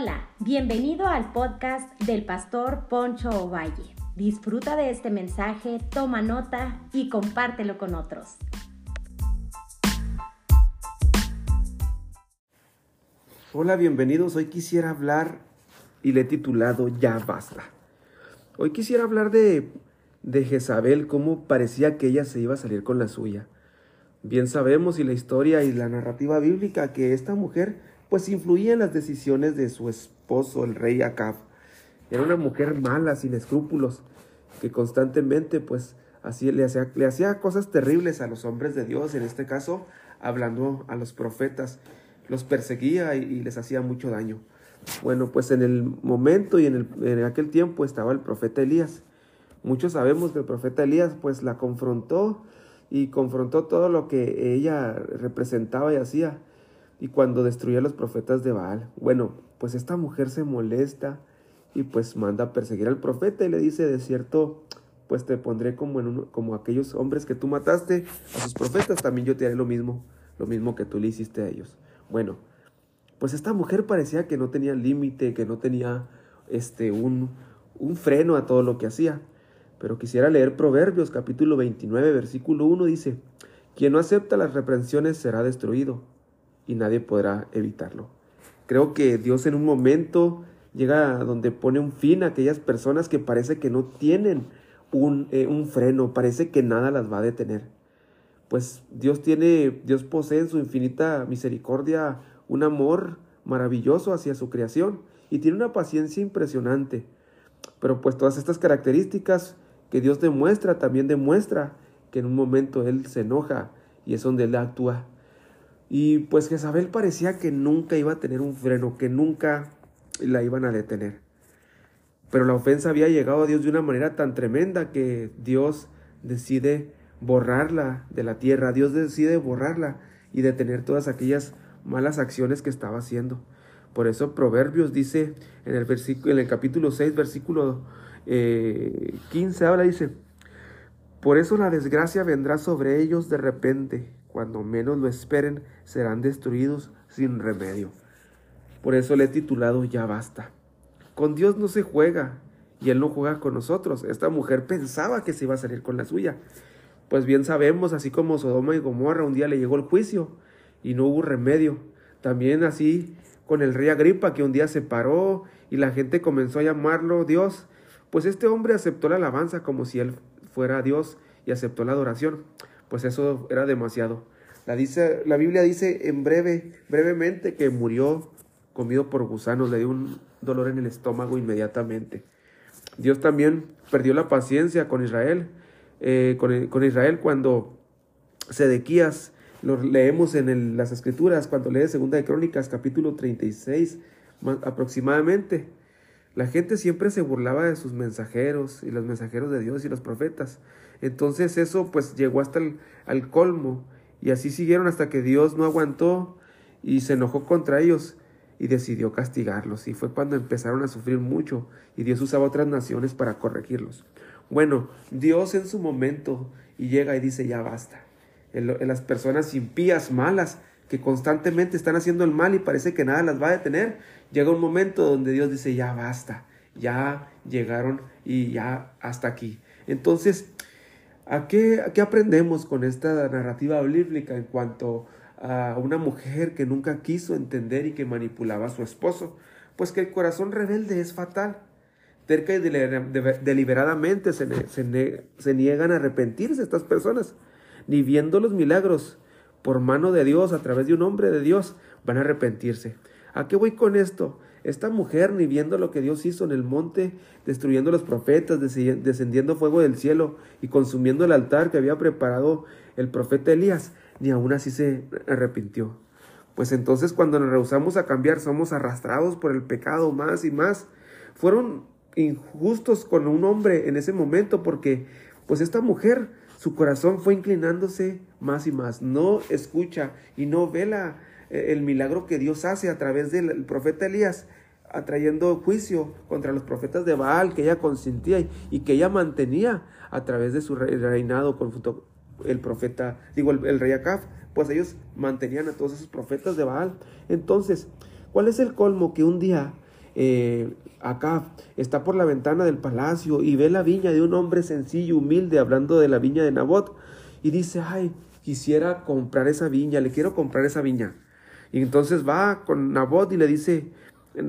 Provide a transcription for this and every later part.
Hola, bienvenido al podcast del pastor Poncho Ovalle. Disfruta de este mensaje, toma nota y compártelo con otros. Hola, bienvenidos. Hoy quisiera hablar y le he titulado Ya basta. Hoy quisiera hablar de, de Jezabel, cómo parecía que ella se iba a salir con la suya. Bien sabemos y la historia y la narrativa bíblica que esta mujer pues influía en las decisiones de su esposo, el rey Acab. Era una mujer mala, sin escrúpulos, que constantemente pues así le hacía, le hacía cosas terribles a los hombres de Dios, en este caso hablando a los profetas, los perseguía y, les hacía mucho daño. Bueno, pues en el momento y en, el, en aquel tiempo estaba el profeta Elías. Muchos sabemos que el profeta Elías pues la confrontó y confrontó todo lo que ella representaba y hacía y cuando destruía a los profetas de Baal. Bueno, pues esta mujer se molesta y pues manda a perseguir al profeta y le dice, de cierto, pues te pondré como, en como aquellos hombres que tú mataste a sus profetas, también yo te haré lo mismo, lo mismo que tú le hiciste a ellos. Bueno, pues esta mujer parecía que no tenía límite, que no tenía este, un, un freno a todo lo que hacía. Pero quisiera leer Proverbios capítulo 29, versículo 1, dice, quien no acepta las reprensiones será destruido y nadie podrá evitarlo. Creo que Dios en un momento llega a donde pone un fin a aquellas personas que parece que no tienen un, eh, un freno, parece que nada las va a detener. Pues Dios tiene, Dios posee en su infinita misericordia un amor maravilloso hacia su creación y tiene una paciencia impresionante. Pero pues todas estas características que Dios demuestra también demuestra que en un momento Él se enoja y es donde Él actúa y pues Jezabel parecía que nunca iba a tener un freno, que nunca la iban a detener. Pero la ofensa había llegado a Dios de una manera tan tremenda que Dios decide borrarla de la tierra, Dios decide borrarla y detener todas aquellas malas acciones que estaba haciendo. Por eso Proverbios dice en el, versículo, en el capítulo 6, versículo 15, eh, habla, dice, por eso la desgracia vendrá sobre ellos de repente cuando menos lo esperen, serán destruidos sin remedio. Por eso le he titulado Ya basta. Con Dios no se juega y Él no juega con nosotros. Esta mujer pensaba que se iba a salir con la suya. Pues bien sabemos, así como Sodoma y Gomorra, un día le llegó el juicio y no hubo remedio. También así con el rey Agripa, que un día se paró y la gente comenzó a llamarlo Dios. Pues este hombre aceptó la alabanza como si él fuera Dios y aceptó la adoración pues eso era demasiado. La, dice, la Biblia dice en breve, brevemente que murió comido por gusanos, le dio un dolor en el estómago inmediatamente. Dios también perdió la paciencia con Israel, eh, con, Israel cuando Sedequías, lo leemos en las escrituras, cuando lee Segunda de Crónicas, capítulo 36 aproximadamente. La gente siempre se burlaba de sus mensajeros y los mensajeros de Dios y los profetas. Entonces eso pues llegó hasta el colmo y así siguieron hasta que Dios no aguantó y se enojó contra ellos y decidió castigarlos. Y fue cuando empezaron a sufrir mucho y Dios usaba otras naciones para corregirlos. Bueno, Dios en su momento y llega y dice ya basta. En las personas impías, malas, que constantemente están haciendo el mal y parece que nada las va a detener, llega un momento donde Dios dice ya basta, ya llegaron y ya hasta aquí. Entonces, ¿A qué, aprendemos con esta narrativa bíblica en cuanto a una mujer que nunca quiso entender y que manipulaba a su esposo? Pues que el corazón rebelde es fatal. Terca y deliberadamente se, se niegan a arrepentirse estas personas, ni viendo los milagros por mano de Dios, a través de un hombre de Dios, van a arrepentirse. ¿A qué voy con esto? Esta mujer, ni viendo lo que Dios hizo en el monte, destruyendo los profetas, descendiendo fuego del cielo y consumiendo el altar que había preparado el profeta Elías, ni aún así se arrepintió. Pues entonces cuando nos rehusamos a cambiar somos arrastrados por el pecado más y más. Fueron injustos con un hombre en ese momento porque pues esta mujer, su corazón fue inclinándose más y más. No escucha y no ve la, el milagro que Dios hace a través del profeta Elías atrayendo juicio contra los profetas de Baal que ella consentía y, que ella mantenía a través de su reinado con el profeta, digo, el, rey Acab, pues ellos mantenían a todos esos profetas de Baal. Entonces, ¿cuál es el colmo que un día eh, acá está por la ventana del palacio y ve la viña de un hombre sencillo, humilde, hablando de la viña de Nabot, y dice, ay, quisiera comprar esa viña, le quiero comprar esa viña. Y entonces va con Nabot y le dice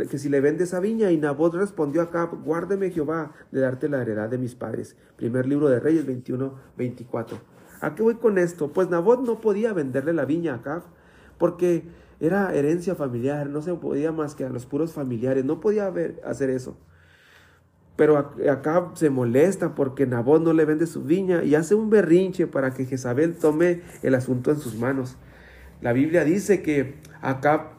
que si le vende esa viña, y Nabot respondió acá, guárdeme Jehová de darte la heredad de mis padres. Primer libro de Reyes 21, 24. ¿A qué voy con esto? Pues Nabot no podía venderle la viña a Acab, porque era herencia familiar, no se podía más que a los puros familiares, no podía hacer eso. Pero acá se molesta porque Nabot no le vende su viña y hace un berrinche para que Jezabel tome el asunto en sus manos. La Biblia dice que acá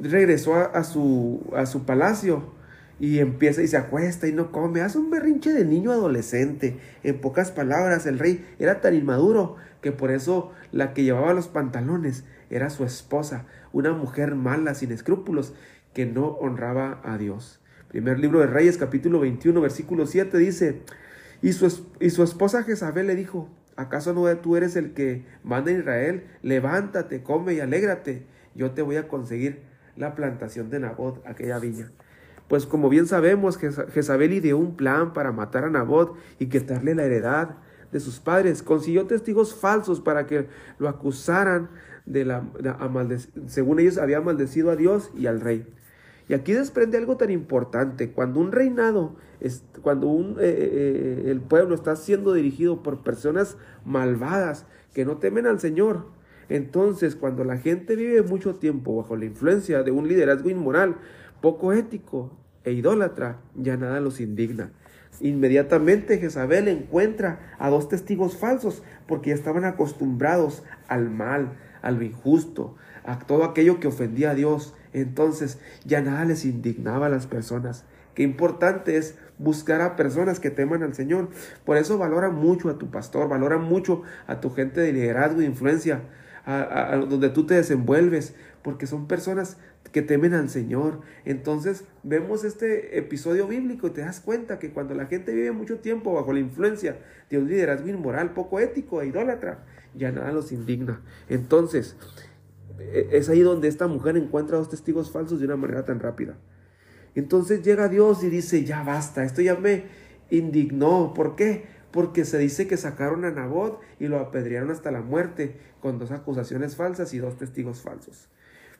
regresó a, su, a su palacio y empieza y se acuesta y no come, hace un berrinche de niño adolescente. En pocas palabras, el rey era tan inmaduro que por eso la que llevaba los pantalones era su esposa, una mujer mala, sin escrúpulos, que no honraba a Dios. Primer libro de Reyes, capítulo 21, versículo 7 dice, y su, y su esposa Jezabel le dijo, ¿acaso no tú eres el que manda en Israel? Levántate, come y alégrate, yo te voy a conseguir la plantación de Nabot, aquella viña. Pues como bien sabemos, Jezabel ideó un plan para matar a Nabot y quitarle la heredad de sus padres. Consiguió testigos falsos para que lo acusaran de la, según ellos había maldecido a Dios y al rey. Y aquí desprende algo tan importante. Cuando un reinado, es, cuando un, eh, eh, eh, el pueblo está siendo dirigido por personas malvadas que no temen al Señor, entonces cuando la gente vive mucho tiempo bajo la influencia de un liderazgo inmoral, poco ético e idólatra, ya nada los indigna. Inmediatamente Jezabel encuentra a dos testigos falsos porque ya estaban acostumbrados al mal, a lo injusto, a todo aquello que ofendía a Dios. Entonces ya nada les indignaba a las personas. Qué importante es buscar a personas que teman al Señor. Por eso valora mucho a tu pastor, valora mucho a tu gente de liderazgo e influencia, a, donde tú te desenvuelves, porque son personas que temen al Señor. Entonces vemos este episodio bíblico y te das cuenta que cuando la gente vive mucho tiempo bajo la influencia de un liderazgo inmoral, poco ético e idólatra, ya nada los indigna. Entonces, e, es ahí donde esta mujer encuentra dos testigos falsos de una manera tan rápida. Entonces llega Dios y dice, ya basta, esto ya me indignó. ¿Por qué? Porque se dice que sacaron a Nabot y lo apedrearon hasta la muerte con dos acusaciones falsas y dos testigos falsos.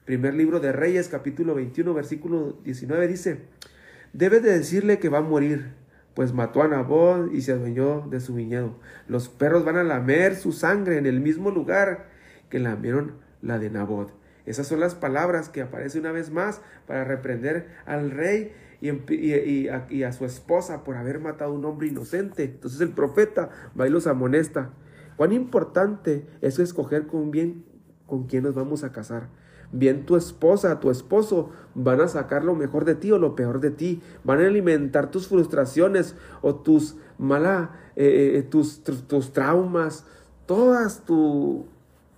Primer libro de Reyes, capítulo 21, versículo 19 dice, debes de decirle que va a morir pues mató a Nabot y se adueñó de su viñedo. Los perros van a lamer su sangre en el mismo lugar que lamieron la de Nabot. Esas son las palabras que aparecen una vez más para reprender al rey y, a, su esposa por haber matado a un hombre inocente. Entonces el profeta va y los amonesta. Cuán importante es escoger con bien con quién nos vamos a casar bien tu esposa, tu esposo van a sacar lo mejor de ti o lo peor de ti, van a alimentar tus frustraciones o tus mala, eh, eh, tus, tus, traumas, todas tu,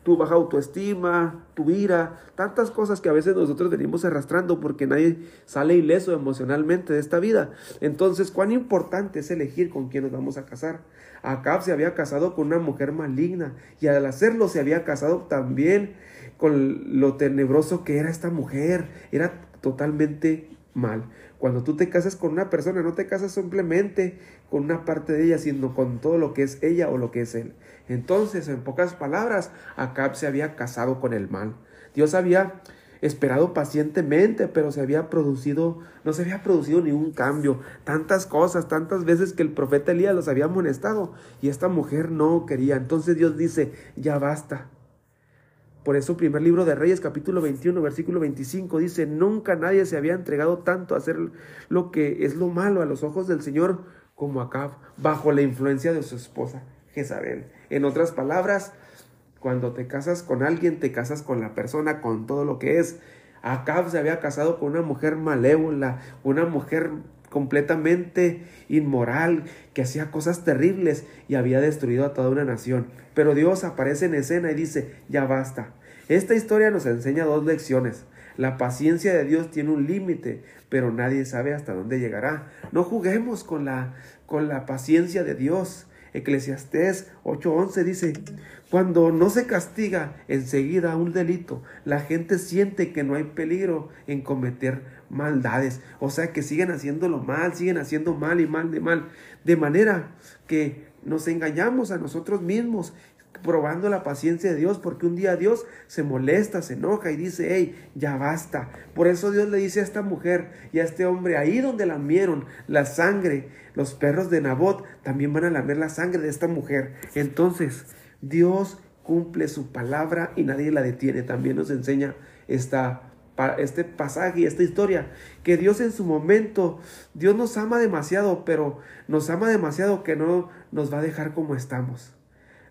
tu baja autoestima, tu ira, tantas cosas que a veces nosotros venimos arrastrando porque nadie sale ileso emocionalmente de esta vida. Entonces, cuán importante es elegir con quién nos vamos a casar. Acab se había casado con una mujer maligna y al hacerlo se había casado también con lo tenebroso que era esta mujer. Era totalmente mal. Cuando tú te casas con una persona, no te casas simplemente con una parte de ella, sino con todo lo que es ella o lo que es él. Entonces, en pocas palabras, Acab se había casado con el mal. Dios había esperado pacientemente, pero se había producido, no se había producido ningún cambio. Tantas cosas, tantas veces que el profeta Elías los había amonestado y esta mujer no quería. Entonces Dios dice, ya basta, por eso, primer libro de Reyes, capítulo 21, versículo 25, dice, nunca nadie se había entregado tanto a hacer lo que es lo malo a los ojos del Señor como Acab, bajo la influencia de su esposa Jezabel. En otras palabras, cuando te casas con alguien, te casas con la persona, con todo lo que es. Acab se había casado con una mujer malévola, una mujer completamente inmoral, que hacía cosas terribles y había destruido a toda una nación. Pero Dios aparece en escena y dice, ya basta, esta historia nos enseña dos lecciones. La paciencia de Dios tiene un límite, pero nadie sabe hasta dónde llegará. No juguemos con la, con la paciencia de Dios. Eclesiastés 8:11 dice, cuando no se castiga enseguida un delito, la gente siente que no hay peligro en cometer maldades. O sea que siguen haciéndolo mal, siguen haciendo mal y mal de mal. De manera que nos engañamos a nosotros mismos probando la paciencia de Dios, porque un día Dios se molesta, se enoja y dice, hey, ya basta. Por eso Dios le dice a esta mujer y a este hombre, ahí donde lamieron la sangre, los perros de Nabot también van a lamer la sangre de esta mujer. Entonces, Dios cumple su palabra y nadie la detiene. También nos enseña esta este pasaje y esta historia, que Dios en su momento, Dios nos ama demasiado, pero nos ama demasiado que no nos va a dejar como estamos.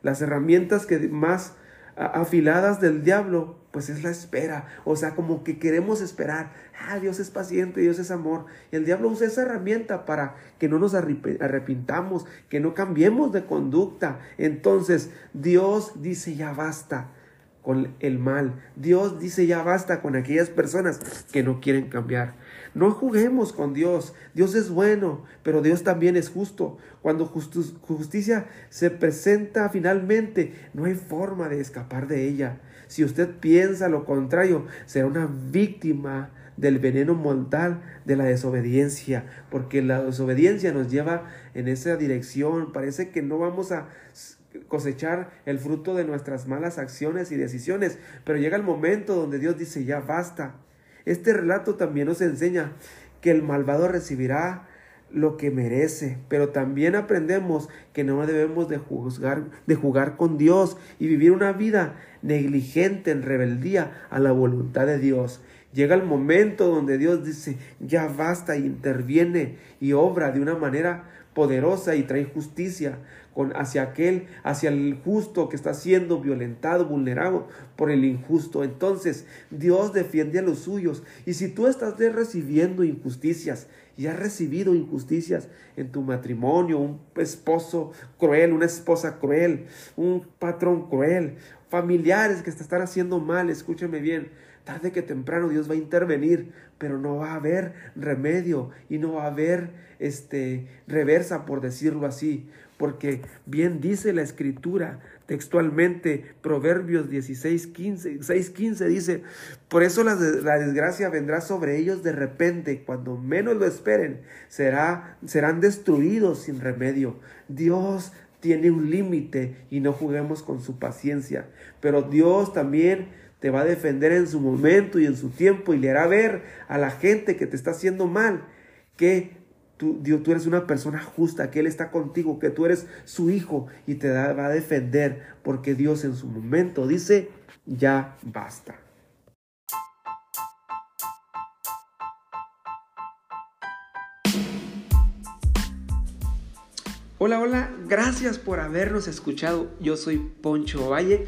Las herramientas que más afiladas del diablo, pues es la espera. O sea, como que queremos esperar. Ah, Dios es paciente, Dios es amor. Y el diablo usa esa herramienta para que no nos arrepintamos, que no cambiemos de conducta. Entonces, Dios dice, ya basta con el mal. Dios dice, ya basta con aquellas personas que no quieren cambiar. No juguemos con Dios. Dios es bueno, pero Dios también es justo. Cuando justicia se presenta finalmente, no hay forma de escapar de ella. Si usted piensa lo contrario, será una víctima del veneno mortal de la desobediencia, porque la desobediencia nos lleva en esa dirección. Parece que no vamos a cosechar el fruto de nuestras malas acciones y decisiones, pero llega el momento donde Dios dice, ya basta, este relato también nos enseña que el malvado recibirá lo que merece, pero también aprendemos que no debemos de juzgar, de jugar con Dios y vivir una vida negligente en rebeldía a la voluntad de Dios. Llega el momento donde Dios dice, ya basta, y interviene y obra de una manera poderosa y trae justicia con, hacia aquel, hacia el justo que está siendo violentado, vulnerado por el injusto. Entonces Dios defiende a los suyos. Y si tú estás recibiendo injusticias y has recibido injusticias en tu matrimonio, un esposo cruel, una esposa cruel, un patrón cruel, familiares que te están haciendo mal, escúchame bien, tarde que temprano Dios va a intervenir, pero no va a haber remedio y no va a haber este reversa por decirlo así, porque bien dice la escritura textualmente, Proverbios 16, 15, 6, 15 dice, por eso la, la, desgracia vendrá sobre ellos de repente, cuando menos lo esperen, será, serán destruidos sin remedio. Dios tiene un límite y no juguemos con su paciencia, pero Dios también te va a defender en su momento y en su tiempo y le hará ver a la gente que te está haciendo mal que tú, Dios, tú eres una persona justa, que Él está contigo, que tú eres su hijo y te va a defender porque Dios en su momento dice, ya basta. Hola, hola, gracias por habernos escuchado. Yo soy Poncho Valle